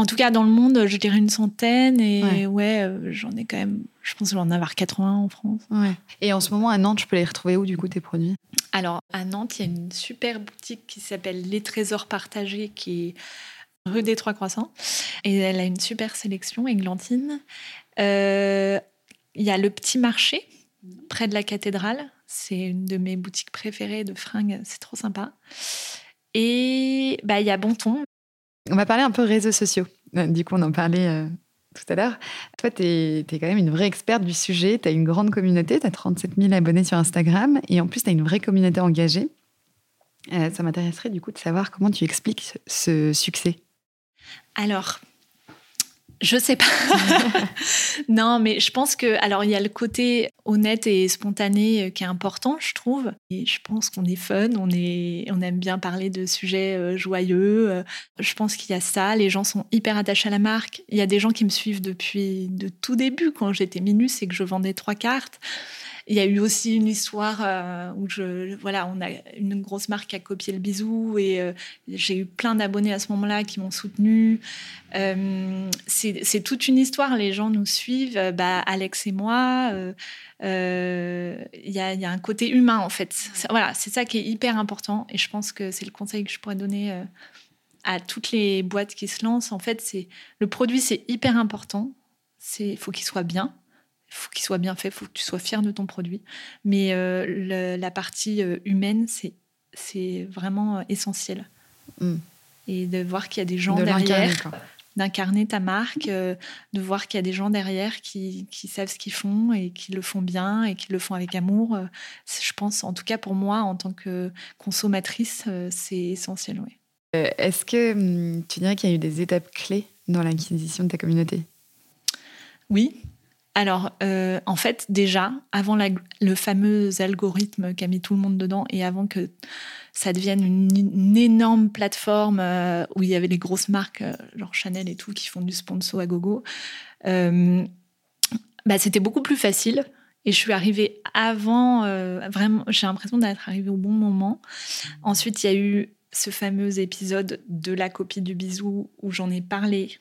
en tout cas, dans le monde, je dirais une centaine. Et ouais, euh, j'en ai quand même, je pense que je vais en avoir 80 en France. Ouais. Et en ce moment, à Nantes, je peux les retrouver où, du coup, tes produits? Alors, à Nantes, il y a une super boutique qui s'appelle Les Trésors Partagés, qui est rue des Trois Croissants. Et elle a une super sélection, églantine. Euh, il y a le Petit Marché, près de la cathédrale. C'est une de mes boutiques préférées de fringues. C'est trop sympa. Et bah, il y a Bonton, on va parler un peu réseaux sociaux. Euh, du coup, on en parlait euh, tout à l'heure. Toi, tu es, quand même une vraie experte du sujet. Tu as une grande communauté, tu as 37 000 abonnés sur Instagram et en plus, tu as une vraie communauté engagée. Euh, ça m'intéresserait du coup de savoir comment tu expliques ce succès. Alors, je sais pas. non, mais je pense que alors il y a le côté honnête et spontané euh, qui est important, je trouve. Et je pense qu'on est fun, on est, on aime bien parler de sujets euh, joyeux. Euh. Je pense qu'il y a ça. Les gens sont hyper attachés à la marque. Il y a des gens qui me suivent depuis de tout début quand j'étais minus et que je vendais trois cartes. Il y a eu aussi une histoire euh, où je, voilà, on a une grosse marque qui a copié le bisou et euh, j'ai eu plein d'abonnés à ce moment-là qui m'ont soutenu. Euh, c'est toute une histoire. Les gens nous suivent, bah, Alex et moi. Il y, a, y, a, un côté humain en fait. Voilà, c'est ça qui est hyper important et je pense que c'est le conseil que je pourrais donner à toutes les boîtes qui se lancent. En fait, c'est le produit, c'est hyper important. C'est faut qu'il soit bien faut qu'il soit bien fait, il faut que tu sois fier de ton produit. Mais euh, la partie euh, humaine, c'est, c'est vraiment euh, essentiel. Hmm. Et de voir qu'il y a des gens derrière, d'incarner ta marque, de voir qu'il y a des gens derrière qui, qui, savent ce qu'ils font et qui le font bien et qui le font avec amour. je pense, en tout cas pour moi, en tant que consommatrice, c'est essentiel. Ouais. est-ce que hum, tu dirais qu'il y a eu des étapes clés dans l'acquisition de ta communauté? Oui, alors, euh, en fait, déjà, avant le fameux algorithme qui a mis tout le monde dedans et avant que ça devienne une, énorme plateforme euh, où il y avait les grosses marques, euh, genre Chanel et tout, qui font du sponsor à gogo, bah, c'était beaucoup plus facile. Et je suis arrivée avant, vraiment, j'ai l'impression d'être arrivée au bon moment. Ensuite, il y a eu ce fameux épisode de la copie du bisou où j'en ai parlé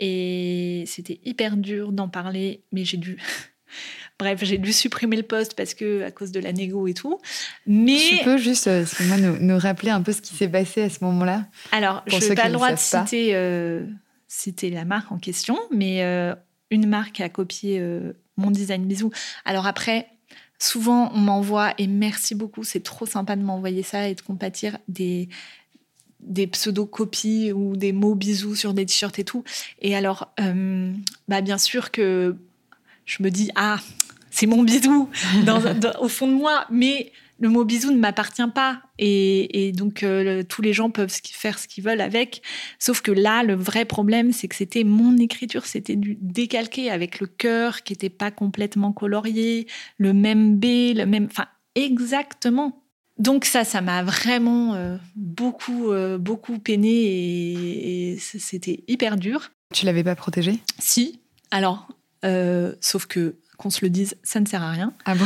et c'était hyper dur d'en parler, mais j'ai dû. Bref, j'ai dû supprimer le poste parce que à cause de la négo et tout. Mais tu peux juste, euh, moi, nous, rappeler un peu ce qui s'est passé à ce moment-là? Alors, je n'ai pas le droit de citer, euh, citer, la marque en question, mais euh, une marque a copié mon design bisou. Alors après, souvent on m'envoie et merci beaucoup, c'est trop sympa de m'envoyer ça et de compatir des des pseudo-copies ou des mots bisous sur des t-shirts et tout. Et alors, euh, bah bien sûr que je me dis, ah, c'est mon bisou au fond de moi, mais le mot bisou ne m'appartient pas. Et, donc, euh, tous les gens peuvent faire ce qu'ils veulent avec. Sauf que là, le vrai problème, c'est que c'était mon écriture, c'était du décalqué avec le cœur qui n'était pas complètement colorié, le même B, le même. Enfin, exactement donc ça, ça m'a vraiment euh, beaucoup, euh, beaucoup peiné et, c'était hyper dur. Tu l'avais pas protégé Si. Alors, euh, sauf que qu'on se le dise, ça ne sert à rien. Ah bon?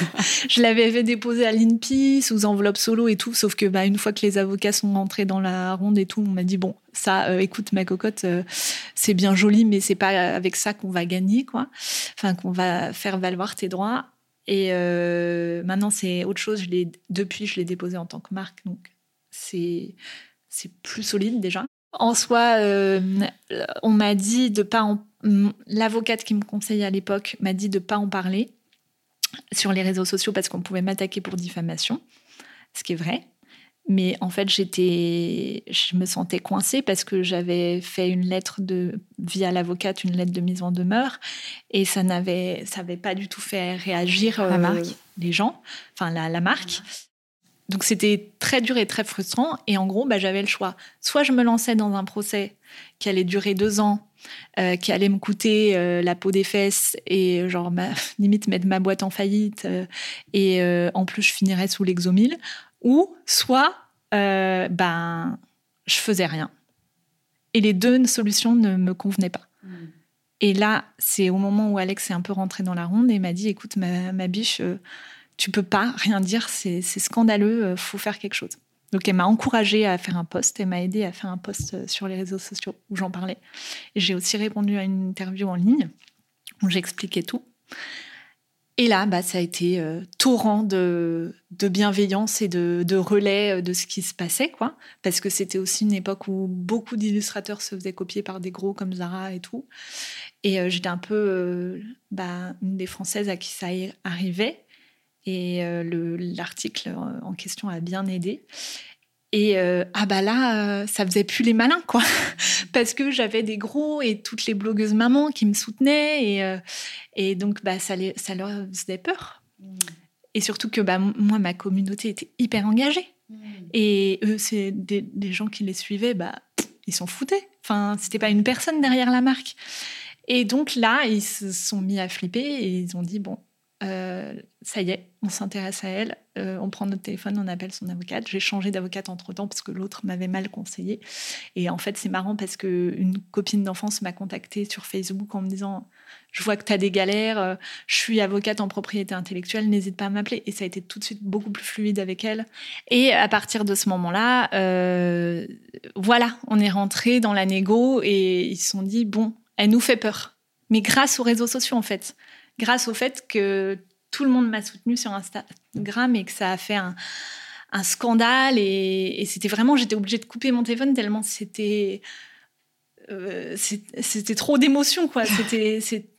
Je l'avais fait déposer à l'INPI sous enveloppe solo et tout, sauf que bah, une fois que les avocats sont rentrés dans la ronde et tout, on m'a dit bon, ça, écoute ma cocotte, c'est bien joli, mais c'est pas avec ça qu'on va gagner, quoi. Enfin, qu'on va faire valoir tes droits. Et euh, maintenant, c'est autre chose. Depuis, je l'ai déposé en tant que marque. Donc, c'est plus solide déjà. En soi, euh, on m'a dit de pas en... L'avocate qui me conseillait à l'époque m'a dit de pas en parler sur les réseaux sociaux parce qu'on pouvait m'attaquer pour diffamation, ce qui est vrai. Mais en fait, j'étais, je me sentais coincée parce que j'avais fait une lettre de, via l'avocate, une lettre de mise en demeure, et ça n'avait, ça avait pas du tout fait réagir la marque. Euh, les gens, enfin la, la marque. Donc c'était très dur et très frustrant. Et en gros, bah, j'avais le choix. Soit je me lançais dans un procès qui allait durer deux ans, euh, qui allait me coûter euh, la peau des fesses et genre ma, limite mettre ma boîte en faillite. et en plus, je finirais sous l'exomile ou soit euh, ben je faisais rien. Et les deux solutions ne me convenaient pas. Hmm. Et là, c'est au moment où Alex est un peu rentré dans la ronde et m'a dit "Écoute, ma, biche, euh, tu peux pas rien dire, c'est scandaleux, euh, faut faire quelque chose." Donc elle m'a encouragée à faire un post, elle m'a aidé à faire un post sur les réseaux sociaux où j'en parlais. J'ai aussi répondu à une interview en ligne où j'expliquais tout. Et là, bah, ça a été euh, torrent de, bienveillance et de, relais euh, de ce qui se passait, quoi. Parce que c'était aussi une époque où beaucoup d'illustrateurs se faisaient copier par des gros comme Zara et tout. Et euh, j'étais un peu bah, une des Françaises à qui ça arrivait. Et l'article en question a bien aidé. Et euh, ah bah là, euh, ça faisait plus les malins, quoi. Parce que j'avais des gros et toutes les blogueuses mamans qui me soutenaient. Et, euh, et donc, bah, ça, les, ça leur faisait peur. Et surtout que bah, moi, ma communauté était hyper engagée. Et eux, c'est des, des, gens qui les suivaient, bah, ils s'en foutaient. Enfin, c'était pas une personne derrière la marque. Et donc là, ils se sont mis à flipper et ils ont dit bon, euh, ça y est, on s'intéresse à elle, euh, on prend notre téléphone, on appelle son avocate. J'ai changé d'avocate entre temps parce que l'autre m'avait mal conseillé. Et en fait, c'est marrant parce que une copine d'enfance m'a contactée sur Facebook en me disant Je vois que tu as des galères, euh, je suis avocate en propriété intellectuelle, n'hésite pas à m'appeler. Et ça a été tout de suite beaucoup plus fluide avec elle. Et à partir de ce moment-là, voilà, on est rentré dans la négo et ils se sont dit Bon, elle nous fait peur. Mais grâce aux réseaux sociaux, en fait grâce au fait que tout le monde m'a soutenue sur Instagram et que ça a fait un, scandale. Et, c'était vraiment, j'étais obligée de couper mon téléphone tellement c'était. Euh, c'était trop d'émotions, quoi. C'était.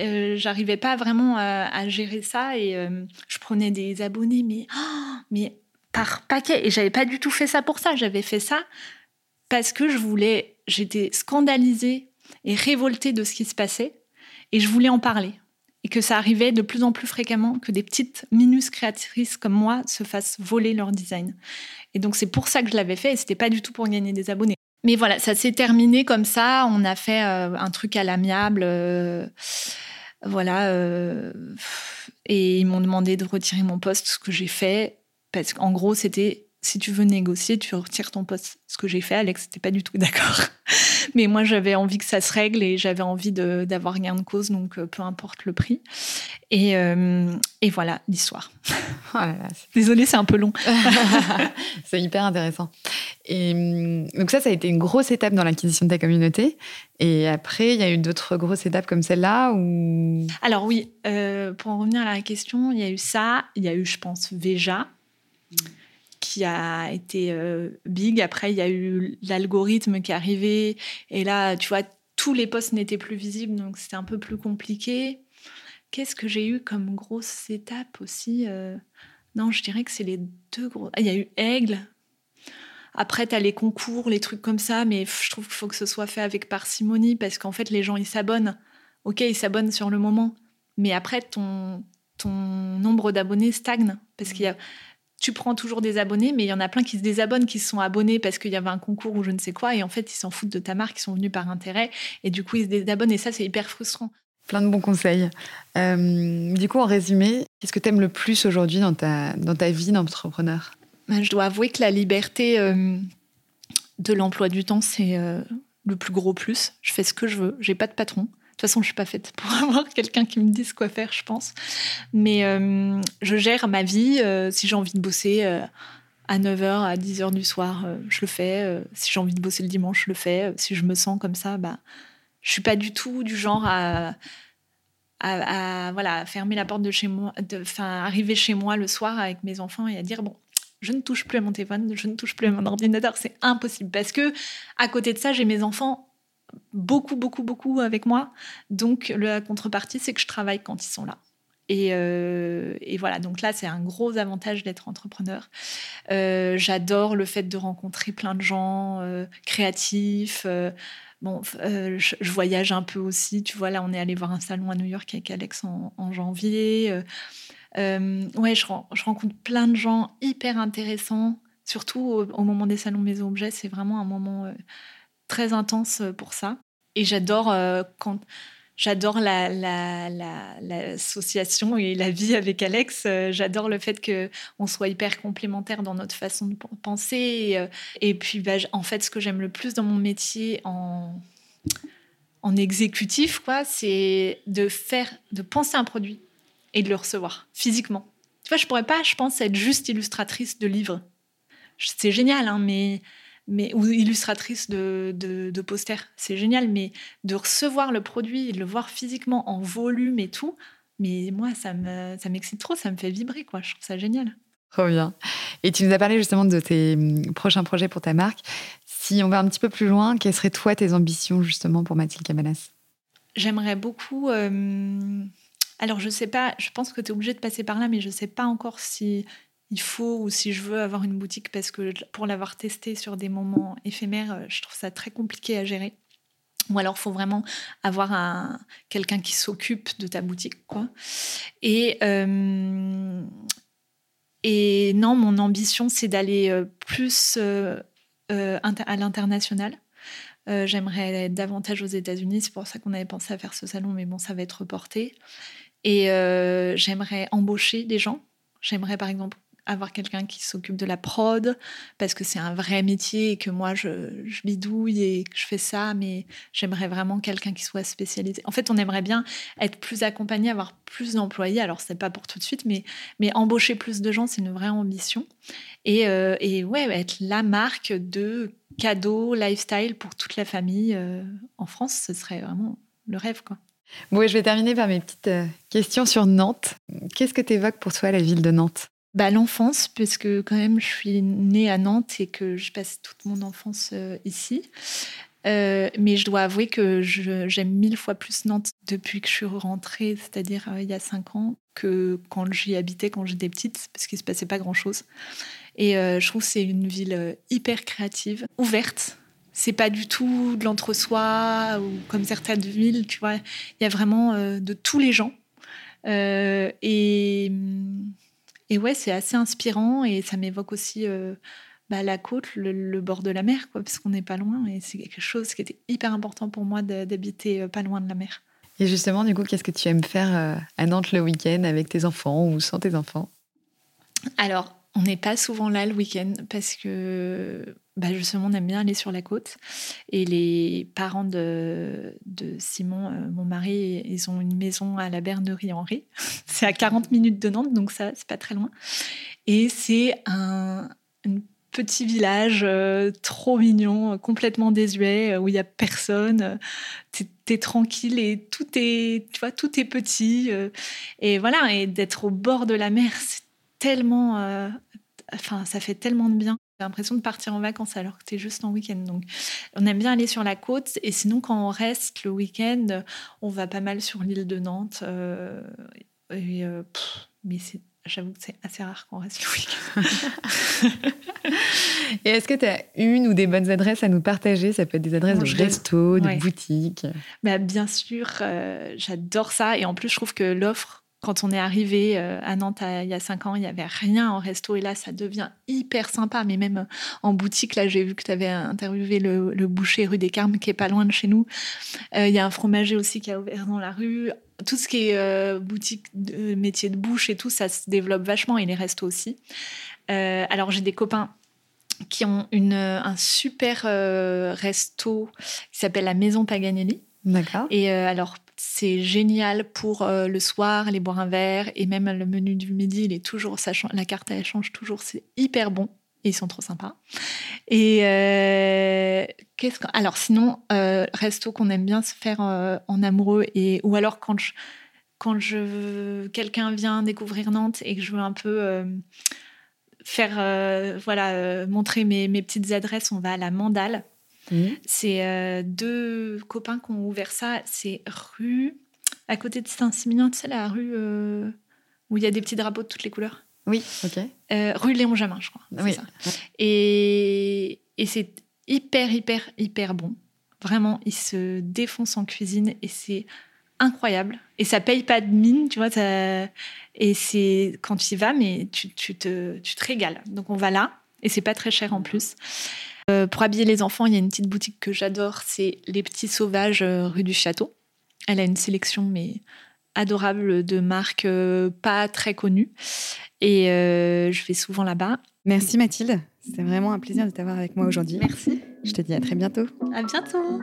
Euh, j'arrivais pas vraiment à, gérer ça et euh, je prenais des abonnés, mais, oh, mais par paquet. Et j'avais pas du tout fait ça pour ça. J'avais fait ça parce que je voulais. J'étais scandalisée et révoltée de ce qui se passait et je voulais en parler et que ça arrivait de plus en plus fréquemment que des petites minus créatrices comme moi se fassent voler leur design. Et donc c'est pour ça que je l'avais fait et c'était pas du tout pour gagner des abonnés. Mais voilà, ça s'est terminé comme ça. On a fait euh, un truc à l'amiable. Euh, voilà. Euh, et ils m'ont demandé de retirer mon poste, ce que j'ai fait. Parce qu'en gros, c'était si tu veux négocier, tu retires ton poste. Ce que j'ai fait, Alex n'était pas du tout d'accord. Mais moi, j'avais envie que ça se règle et j'avais envie d'avoir gain de cause, donc euh, peu importe le prix. Et, euh, et voilà l'histoire. Oh Désolée, c'est un peu long. c'est hyper intéressant. Et hum, donc ça, ça a été une grosse étape dans l'acquisition de ta communauté. Et après, il y a eu d'autres grosses étapes comme celle-là ou... Alors oui, euh, pour en revenir à la question, il y a eu ça. Il y a eu, je pense, Veja qui a été euh, big. Après, il y a eu l'algorithme qui est arrivé. Et là, tu vois, tous les posts n'étaient plus visibles, donc c'était un peu plus compliqué. Qu'est-ce que j'ai eu comme grosse étape aussi euh? Non, je dirais que c'est les deux gros. Ah, il y a eu Aigle. Après, tu as les concours, les trucs comme ça, mais je trouve qu'il faut que ce soit fait avec parcimonie parce qu'en fait, les gens, ils s'abonnent. Ok, ils s'abonnent sur le moment, mais après, ton, ton nombre d'abonnés stagne parce qu'il y a tu prends toujours des abonnés, mais il y en a plein qui se désabonnent, qui se sont abonnés parce qu'il y avait un concours ou je ne sais quoi, et en fait, ils s'en foutent de ta marque, ils sont venus par intérêt, et du coup, ils se désabonnent, et ça, c'est hyper frustrant. Plein de bons conseils. Euh, du coup, en résumé, qu'est-ce que tu aimes le plus aujourd'hui dans ta, dans ta vie d'entrepreneur? Ben, Je dois avouer que la liberté euh, de l'emploi du temps, c'est euh, le plus gros plus. Je fais ce que je veux, j'ai pas de patron. De toute façon, je suis pas faite pour avoir quelqu'un qui me dise quoi faire, je pense. Mais euh, je gère ma vie. Euh, si j'ai envie de bosser euh, à 9h, à 10h du soir, je le fais. si j'ai envie de bosser le dimanche, je le fais. si je me sens comme ça, bah, je suis pas du tout du genre à, à, voilà, fermer la porte de chez moi, enfin, arriver chez moi le soir avec mes enfants et à dire bon, je ne touche plus à mon téléphone, je ne touche plus à mon ordinateur, c'est impossible parce que à côté de ça, j'ai mes enfants beaucoup, beaucoup, beaucoup avec moi. Donc, la contrepartie, c'est que je travaille quand ils sont là. Et, euh, voilà, donc là, c'est un gros avantage d'être entrepreneur. Euh, j'adore le fait de rencontrer plein de gens euh, créatifs. bon, je, voyage un peu aussi. Tu vois, là, on est allé voir un salon à New York avec Alex en, janvier. ouais, je, rencontre plein de gens hyper intéressants. Surtout au, au moment des salons Maison Objet, c'est vraiment un moment très intense euh, pour ça. Et j'adore euh, quand j'adore l'association la, et la vie avec Alex. Euh, j'adore le fait que on soit hyper complémentaires dans notre façon de penser. Et, puis, bah, en fait, ce que j'aime le plus dans mon métier en, en exécutif, quoi, c'est de faire, de penser un produit et de le recevoir physiquement. Tu vois, je pourrais pas, je pense, être juste illustratrice de livres. C'est génial, hein, mais mais, ou illustratrice de, de, posters. C'est génial, mais de recevoir le produit et de le voir physiquement en volume et tout, mais moi, ça me, ça m'excite trop, ça me fait vibrer, quoi. Je trouve ça génial. Trop bien. Et tu nous as parlé justement de tes hum, prochains projets pour ta marque. Si on va un petit peu plus loin, quelles seraient toi tes ambitions justement pour Mathilde Cabanas? J'aimerais beaucoup. Euh, alors, je sais pas, je pense que tu es obligé de passer par là, mais je sais pas encore si il faut ou si je veux avoir une boutique parce que pour l'avoir testé sur des moments éphémères, je trouve ça très compliqué à gérer. Ou alors, il faut vraiment avoir un, quelqu'un qui s'occupe de ta boutique. Quoi. Et, euh, et non, mon ambition, c'est d'aller plus à l'international. J'aimerais davantage aux États-Unis. C'est pour ça qu'on avait pensé à faire ce salon, mais bon, ça va être reporté. Et euh, j'aimerais embaucher des gens. J'aimerais par exemple avoir quelqu'un qui s'occupe de la prod parce que c'est un vrai métier et que moi je, je bidouille et que je fais ça, mais j'aimerais vraiment quelqu'un qui soit spécialisé. En fait, on aimerait bien être plus accompagné, avoir plus d'employés. Alors, c'est pas pour tout de suite, mais, mais embaucher plus de gens, c'est une vraie ambition. Et, euh, et ouais, être la marque de cadeaux, lifestyle pour toute la famille euh, en France, ce serait vraiment le rêve, quoi. Bon, je vais terminer par mes petites euh, questions sur Nantes. Qu'est-ce que tu évoques pour toi la ville de Nantes? Bah, L'enfance, puisque quand même je suis née à Nantes et que je passe toute mon enfance euh, ici. Euh, mais je dois avouer que j'aime mille fois plus Nantes depuis que je suis rentrée, c'est-à-dire il y a cinq ans, que quand j'y habitais quand j'étais petite, parce qu'il ne se passait pas grand-chose. Et je trouve que c'est une ville hyper créative, ouverte, c'est pas du tout de l'entre-soi ou comme certaines villes, tu vois. Il y a vraiment euh, de tous les gens. Euh, et, et ouais, c'est assez inspirant et ça m'évoque aussi euh, bah, la côte, le, bord de la mer, quoi, parce qu'on n'est pas loin et c'est quelque chose qui était hyper important pour moi d'habiter pas loin de la mer. Et justement, du coup, qu'est-ce que tu aimes faire à Nantes le week-end avec tes enfants ou sans tes enfants? Alors, on n'est pas souvent là le week-end parce que bah justement, on aime bien aller sur la côte. Et les parents de, Simon, euh, mon mari, ils ont une maison à la Bernerie-Henri. c'est à 40 minutes de Nantes, donc ça, c'est pas très loin. Et c'est un, petit village euh, trop mignon, complètement désuet, où il y a personne. Tu es, tranquille et tout est, tu vois, tout est petit. Euh, et voilà, et d'être au bord de la mer, c'est tellement enfin, ça fait tellement de bien. J'ai l'impression de partir en vacances alors que tu es juste en week-end. Donc, on aime bien aller sur la côte. Et sinon, quand on reste le week-end, on va pas mal sur l'île de Nantes. Euh, et, euh, mais j'avoue que c'est assez rare qu'on reste le week-end. et est-ce que tu as une ou des bonnes adresses à nous partager? Ça peut être des adresses de resto, de boutique. Bah, bien sûr, euh, j'adore ça. Et en plus, je trouve que l'offre quand on est arrivé euh, à Nantes il y a cinq ans, il n'y avait rien en resto et là, ça devient hyper sympa. Mais même en boutique, là, j'ai vu que tu avais interviewé le, boucher rue des Carmes qui est pas loin de chez nous. Euh, il y a un fromager aussi qui a ouvert dans la rue. Tout ce qui est euh, boutique, de, métier de bouche et tout, ça se développe vachement et les restos aussi. alors, j'ai des copains qui ont une, un super resto qui s'appelle la Maison Paganelli. D'accord. Et alors, c'est génial pour euh, le soir, aller boire un verre. Et même le menu du midi, il est toujours, la carte, elle change toujours. C'est hyper bon. Et ils sont trop sympas. Et euh, qu'est-ce alors sinon, euh, resto qu'on aime bien se faire en amoureux et ou alors quand je quand je quelqu'un vient découvrir Nantes et que je veux un peu faire voilà montrer mes, mes, petites adresses, on va à la Mandale. Mhm. C'est euh, deux copains qui ont ouvert ça. C'est rue, à côté de Saint-Similien, tu sais, la rue euh, où il y a des petits drapeaux de toutes les couleurs. Oui, ok. Euh, rue Léon Jamin, je crois. Oui. Ça. Et, et c'est hyper, hyper, hyper bon. Vraiment, ils se défoncent en cuisine et c'est incroyable. Et ça paye pas de mine, tu vois. Ça... Et c'est quand tu y vas, mais tu, tu, te, tu te régales. Donc on va là. Et c'est pas très cher en plus. Euh, pour habiller les enfants, il y a une petite boutique que j'adore, c'est Les Petits Sauvages euh, rue du Château. Elle a une sélection mais adorable de marques euh, pas très connues et je vais souvent là-bas. Merci Mathilde, c'était vraiment un plaisir de t'avoir avec moi aujourd'hui. Merci. Je te dis à très bientôt. À bientôt.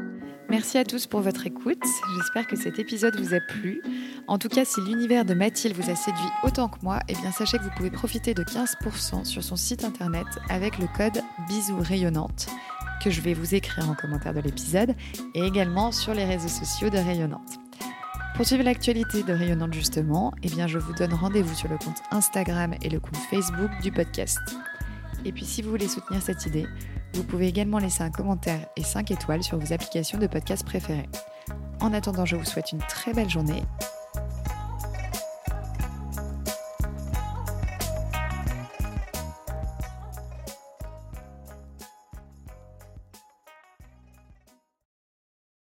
Merci à tous pour votre écoute. J'espère que cet épisode vous a plu. En tout cas, si l'univers de Mathilde vous a séduit autant que moi, eh bien sachez que vous pouvez profiter de 15% sur son site internet avec le code bisous rayonnante que je vais vous écrire en commentaire de l'épisode et également sur les réseaux sociaux de Rayonnante. Pour suivre l'actualité de Rayonnante justement, eh bien je vous donne rendez-vous sur le compte Instagram et le compte Facebook du podcast. Et puis si vous voulez soutenir cette idée, vous pouvez également laisser un commentaire et 5 étoiles sur vos applications de podcast préférées. En attendant, je vous souhaite une très belle journée